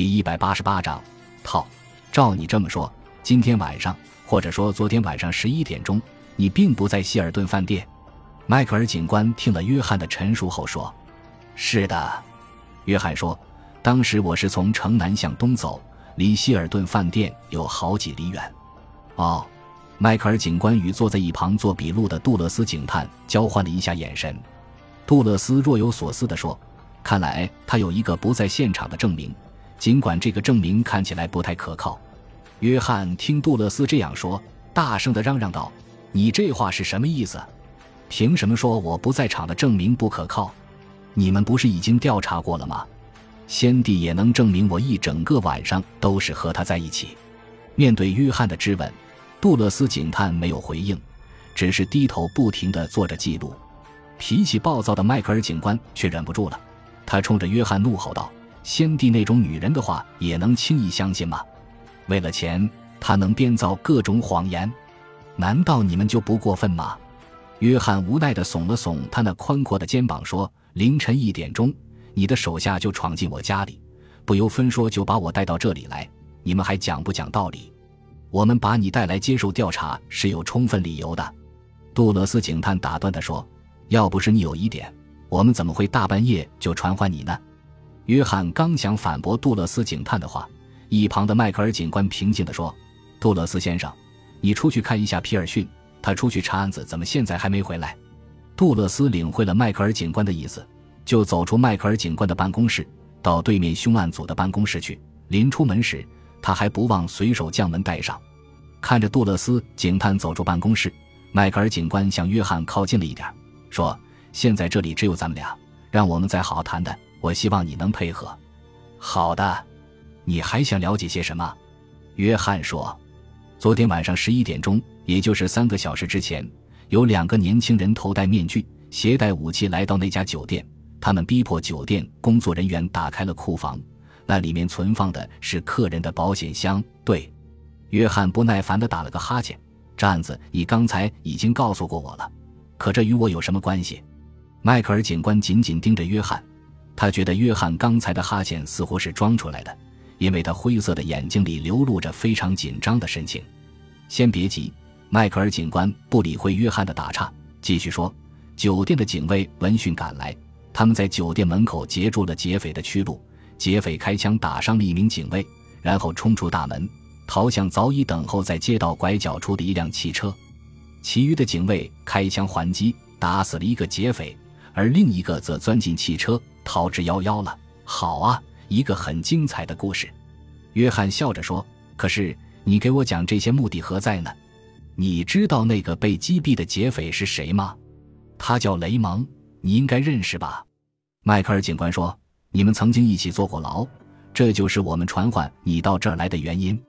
第一百八十八章套。照你这么说，今天晚上，或者说昨天晚上十一点钟，你并不在希尔顿饭店。迈克尔警官听了约翰的陈述后说：“是的。”约翰说：“当时我是从城南向东走，离希尔顿饭店有好几里远。”哦，迈克尔警官与坐在一旁做笔录的杜勒斯警探交换了一下眼神。杜勒斯若有所思地说：“看来他有一个不在现场的证明。”尽管这个证明看起来不太可靠，约翰听杜勒斯这样说，大声的嚷嚷道：“你这话是什么意思？凭什么说我不在场的证明不可靠？你们不是已经调查过了吗？先帝也能证明我一整个晚上都是和他在一起。”面对约翰的质问，杜勒斯警探没有回应，只是低头不停的做着记录。脾气暴躁的迈克尔警官却忍不住了，他冲着约翰怒吼道。先帝那种女人的话也能轻易相信吗？为了钱，他能编造各种谎言？难道你们就不过分吗？约翰无奈地耸了耸他那宽阔的肩膀，说：“凌晨一点钟，你的手下就闯进我家里，不由分说就把我带到这里来。你们还讲不讲道理？我们把你带来接受调查是有充分理由的。”杜勒斯警探打断地说：“要不是你有疑点，我们怎么会大半夜就传唤你呢？”约翰刚想反驳杜勒斯警探的话，一旁的迈克尔警官平静地说：“杜勒斯先生，你出去看一下皮尔逊，他出去查案子，怎么现在还没回来？”杜勒斯领会了迈克尔警官的意思，就走出迈克尔警官的办公室，到对面凶案组的办公室去。临出门时，他还不忘随手将门带上。看着杜勒斯警探走出办公室，迈克尔警官向约翰靠近了一点，说：“现在这里只有咱们俩，让我们再好好谈谈。”我希望你能配合。好的，你还想了解些什么？约翰说：“昨天晚上十一点钟，也就是三个小时之前，有两个年轻人头戴面具、携带武器来到那家酒店。他们逼迫酒店工作人员打开了库房，那里面存放的是客人的保险箱。”对，约翰不耐烦地打了个哈欠。这案子你刚才已经告诉过我了，可这与我有什么关系？迈克尔警官紧紧盯着约翰。他觉得约翰刚才的哈欠似乎是装出来的，因为他灰色的眼睛里流露着非常紧张的神情。先别急，迈克尔警官不理会约翰的打岔，继续说：“酒店的警卫闻讯赶来，他们在酒店门口截住了劫匪的去路。劫匪开枪打伤了一名警卫，然后冲出大门，逃向早已等候在街道拐角处的一辆汽车。其余的警卫开枪还击，打死了一个劫匪，而另一个则钻进汽车。”逃之夭夭了。好啊，一个很精彩的故事。约翰笑着说：“可是你给我讲这些目的何在呢？你知道那个被击毙的劫匪是谁吗？他叫雷蒙，你应该认识吧？”迈克尔警官说：“你们曾经一起坐过牢，这就是我们传唤你到这儿来的原因。”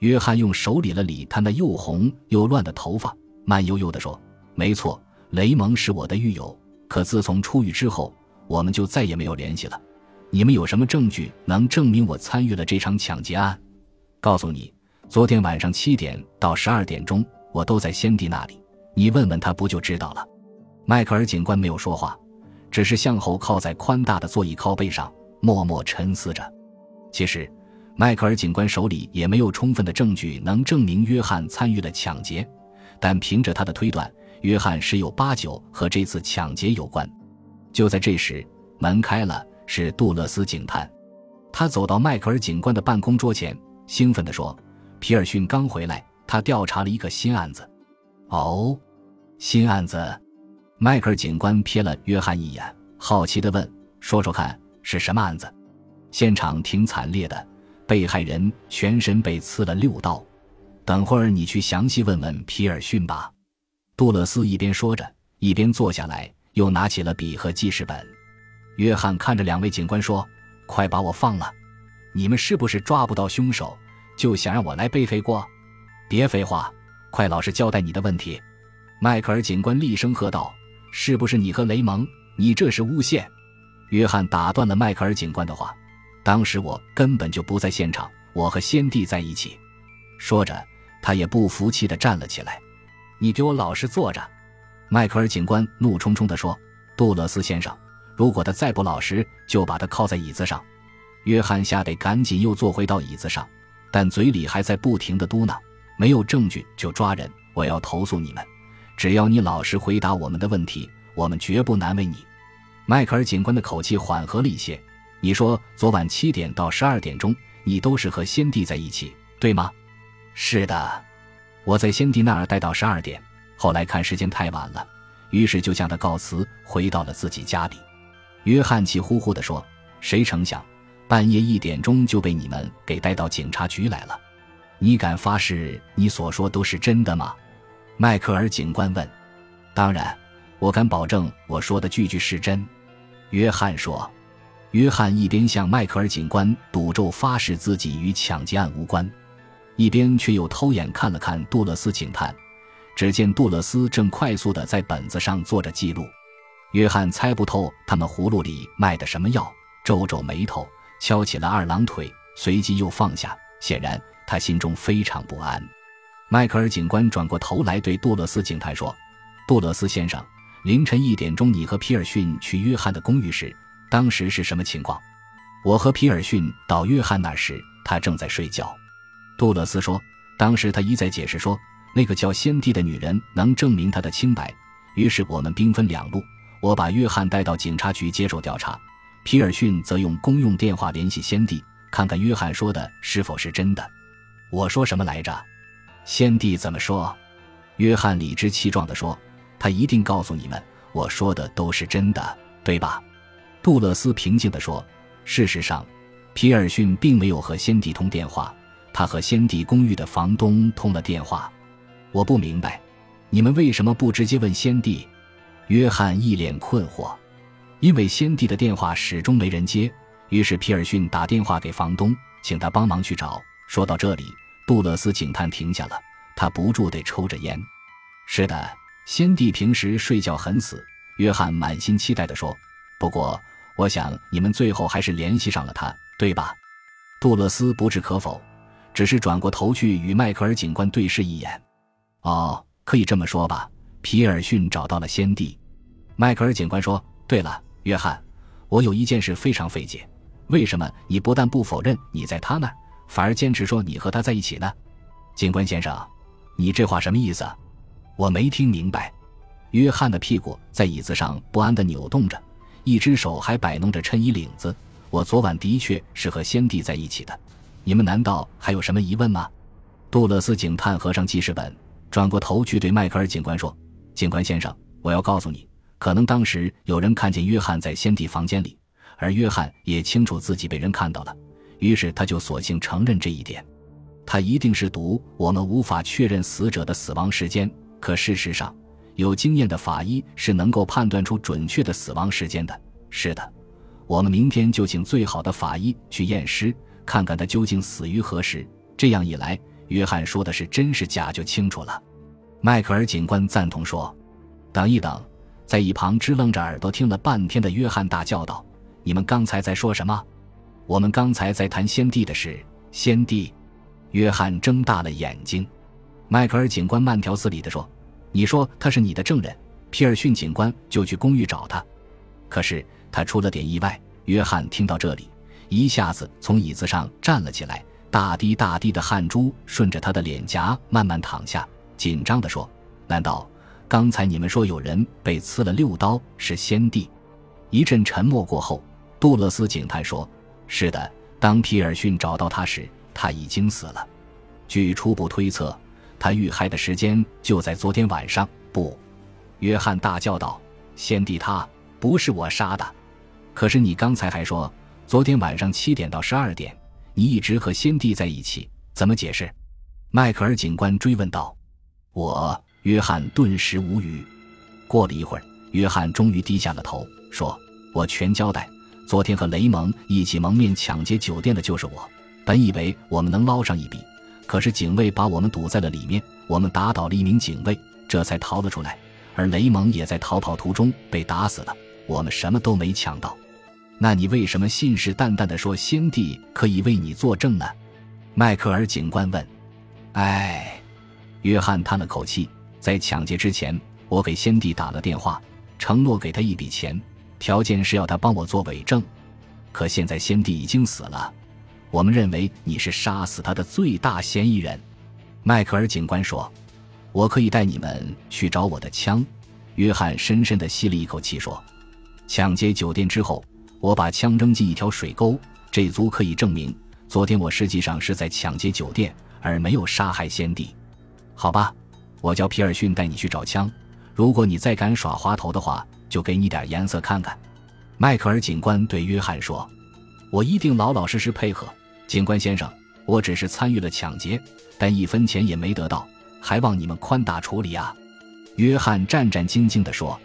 约翰用手理了理他那又红又乱的头发，慢悠悠地说：“没错，雷蒙是我的狱友。可自从出狱之后……”我们就再也没有联系了。你们有什么证据能证明我参与了这场抢劫案？告诉你，昨天晚上七点到十二点钟，我都在先帝那里。你问问他不就知道了？迈克尔警官没有说话，只是向后靠在宽大的座椅靠背上，默默沉思着。其实，迈克尔警官手里也没有充分的证据能证明约翰参与了抢劫，但凭着他的推断，约翰十有八九和这次抢劫有关。就在这时，门开了，是杜勒斯警探。他走到迈克尔警官的办公桌前，兴奋地说：“皮尔逊刚回来，他调查了一个新案子。”哦，新案子。迈克尔警官瞥了约翰一眼，好奇地问：“说说看，是什么案子？”现场挺惨烈的，被害人全身被刺了六刀。等会儿你去详细问问皮尔逊吧。杜勒斯一边说着，一边坐下来。又拿起了笔和记事本，约翰看着两位警官说：“快把我放了！你们是不是抓不到凶手，就想让我来背黑锅？别废话，快老实交代你的问题！”迈克尔警官厉声喝道：“是不是你和雷蒙？你这是诬陷！”约翰打断了迈克尔警官的话：“当时我根本就不在现场，我和先帝在一起。”说着，他也不服气地站了起来：“你给我老实坐着！”迈克尔警官怒冲冲地说：“杜勒斯先生，如果他再不老实，就把他铐在椅子上。”约翰吓得赶紧又坐回到椅子上，但嘴里还在不停的嘟囔：“没有证据就抓人，我要投诉你们。只要你老实回答我们的问题，我们绝不难为你。”迈克尔警官的口气缓和了一些：“你说昨晚七点到十二点钟，你都是和先帝在一起，对吗？”“是的，我在先帝那儿待到十二点，后来看时间太晚了，于是就向他告辞，回到了自己家里。”约翰气呼呼地说：“谁成想，半夜一点钟就被你们给带到警察局来了。你敢发誓你所说都是真的吗？”迈克尔警官问。“当然，我敢保证我说的句句是真。”约翰说。约翰一边向迈克尔警官赌咒发誓自己与抢劫案无关，一边却又偷眼看了看杜勒斯警探。只见杜勒斯正快速地在本子上做着记录。约翰猜不透他们葫芦里卖的什么药，皱皱眉头，敲起了二郎腿，随即又放下。显然他心中非常不安。迈克尔警官转过头来对杜勒斯警探说：“杜勒斯先生，凌晨一点钟，你和皮尔逊去约翰的公寓时，当时是什么情况？”我和皮尔逊到约翰那时，他正在睡觉。杜勒斯说：“当时他一再解释说，那个叫先帝的女人能证明他的清白。于是我们兵分两路。”我把约翰带到警察局接受调查，皮尔逊则用公用电话联系先帝，看看约翰说的是否是真的。我说什么来着？先帝怎么说？约翰理直气壮地说：“他一定告诉你们，我说的都是真的，对吧？”杜勒斯平静地说：“事实上，皮尔逊并没有和先帝通电话，他和先帝公寓的房东通了电话。我不明白，你们为什么不直接问先帝？”约翰一脸困惑，因为先帝的电话始终没人接，于是皮尔逊打电话给房东，请他帮忙去找。说到这里，杜勒斯警探停下了，他不住地抽着烟。是的，先帝平时睡觉很死。约翰满心期待地说：“不过，我想你们最后还是联系上了他，对吧？”杜勒斯不置可否，只是转过头去与迈克尔警官对视一眼。哦，可以这么说吧。皮尔逊找到了先帝，迈克尔警官说：“对了，约翰，我有一件事非常费解，为什么你不但不否认你在他那儿，反而坚持说你和他在一起呢？”警官先生，你这话什么意思？我没听明白。约翰的屁股在椅子上不安地扭动着，一只手还摆弄着衬衣领子。我昨晚的确是和先帝在一起的，你们难道还有什么疑问吗？杜勒斯警探合上记事本，转过头去对迈克尔警官说。警官先生，我要告诉你，可能当时有人看见约翰在先帝房间里，而约翰也清楚自己被人看到了，于是他就索性承认这一点。他一定是毒我们无法确认死者的死亡时间，可事实上，有经验的法医是能够判断出准确的死亡时间的。是的，我们明天就请最好的法医去验尸，看看他究竟死于何时。这样一来，约翰说的是真是假就清楚了。迈克尔警官赞同说：“等一等！”在一旁支棱着耳朵听了半天的约翰大叫道：“你们刚才在说什么？”“我们刚才在谈先帝的事。”先帝。约翰睁大了眼睛。迈克尔警官慢条斯理地说：“你说他是你的证人，皮尔逊警官就去公寓找他。可是他出了点意外。”约翰听到这里，一下子从椅子上站了起来，大滴大滴的汗珠顺着他的脸颊慢慢淌下。紧张地说：“难道刚才你们说有人被刺了六刀是先帝？”一阵沉默过后，杜勒斯警探说：“是的，当皮尔逊找到他时，他已经死了。据初步推测，他遇害的时间就在昨天晚上。”不，约翰大叫道：“先帝，他不是我杀的！可是你刚才还说，昨天晚上七点到十二点，你一直和先帝在一起，怎么解释？”迈克尔警官追问道。我约翰顿时无语。过了一会儿，约翰终于低下了头，说：“我全交代。昨天和雷蒙一起蒙面抢劫酒店的就是我。本以为我们能捞上一笔，可是警卫把我们堵在了里面。我们打倒了一名警卫，这才逃了出来。而雷蒙也在逃跑途中被打死了。我们什么都没抢到。那你为什么信誓旦旦地说先帝可以为你作证呢？”迈克尔警官问。“唉。”约翰叹了口气，在抢劫之前，我给先帝打了电话，承诺给他一笔钱，条件是要他帮我做伪证。可现在先帝已经死了，我们认为你是杀死他的最大嫌疑人。”迈克尔警官说：“我可以带你们去找我的枪。”约翰深深地吸了一口气说：“抢劫酒店之后，我把枪扔进一条水沟，这足可以证明昨天我实际上是在抢劫酒店，而没有杀害先帝。好吧，我叫皮尔逊带你去找枪。如果你再敢耍滑头的话，就给你点颜色看看。”迈克尔警官对约翰说：“我一定老老实实配合，警官先生。我只是参与了抢劫，但一分钱也没得到，还望你们宽大处理啊。”约翰战战兢兢地说：“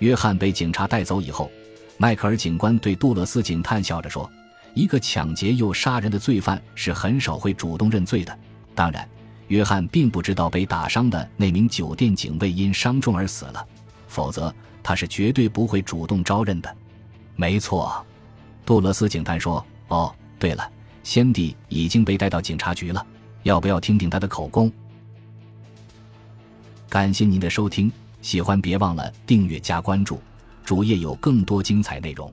约翰被警察带走以后，迈克尔警官对杜勒斯警探笑着说：‘一个抢劫又杀人的罪犯是很少会主动认罪的。’当然，约翰并不知道被打伤的那名酒店警卫因伤重而死了，否则他是绝对不会主动招认的。”没错，杜勒斯警探说：“哦，对了，先帝已经被带到警察局了，要不要听听他的口供？”感谢您的收听，喜欢别忘了订阅加关注，主页有更多精彩内容。